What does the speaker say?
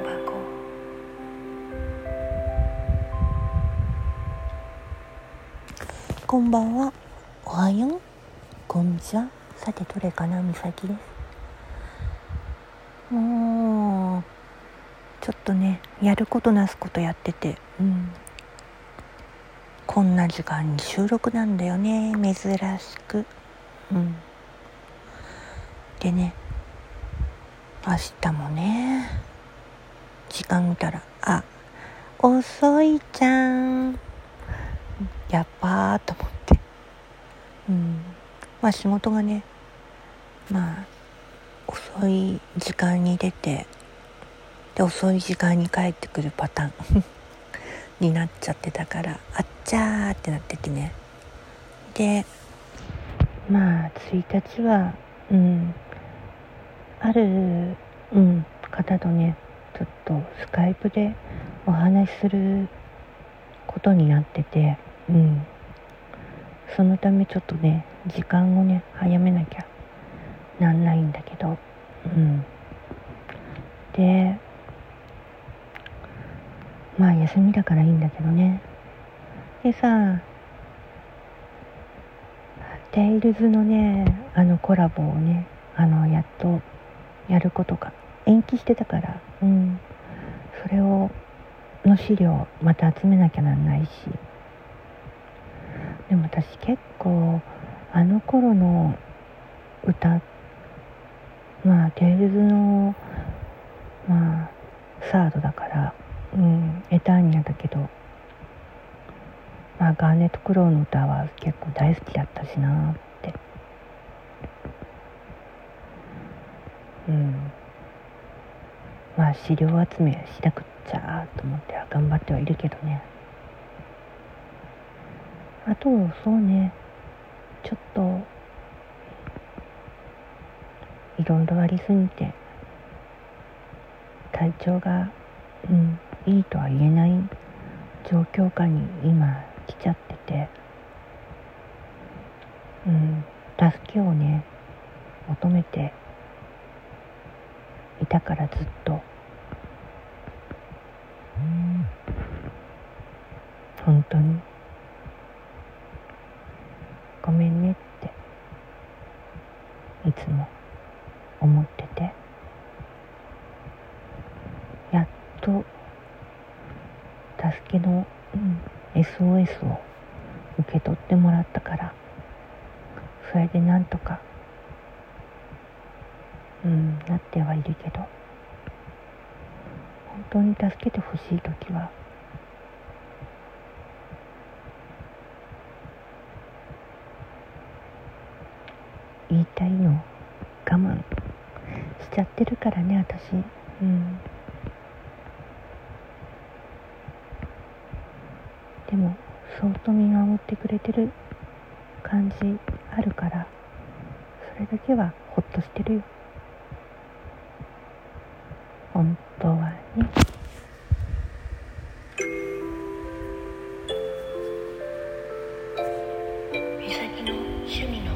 箱。こんばんは。おはよう。こんにちは。さてどれかな？みさきです。もうちょっとねやることなすことやっててうん。こんな時間に収録なんだよね。珍しく。うん。でね明日もね時間見たら、あ、遅いじゃん。やっばーと思って。うん。まあ仕事がねまあ遅い時間に出てで遅い時間に帰ってくるパターン。になっちゃってたからあっちゃーってなっててね。でまあ1日はうん。ある、うん、方とねょっとスカイプでお話しすることになっててうん。そのためちょっとね時間をね早めなきゃなんないんだけどうん。でまあ休みだからいいんだけどね。でさテイルズのねあのコラボをねあのやっとやることが延期してたからうん。それをの資料また集めなきゃなんないし。でも私結構あの頃の歌まあテイルズのまあサードだからうんエターニアだけどまあガーネット・クローの歌は結構大好きだったしなって。うん。まあ資料集めしなくっちゃと思って頑張ってはいるけどね。あとそうね。ちょっといろいろありすぎて体調が、うん、いいとは言えない状況下に今来ちゃってて、うん、助けをね求めていたからずっと、本当に。ごめんねって。いつも思ってて。やっと助けの、うん、SOS を受け取ってもらったから。それでなんとかうんなってはいるけど。本当に助けてほしい時は言いたいの我慢しちゃってるからね私。うん。でもそっと見守ってくれてる感じあるからそれだけはほっとしてるよ。本当はね。美咲の趣味の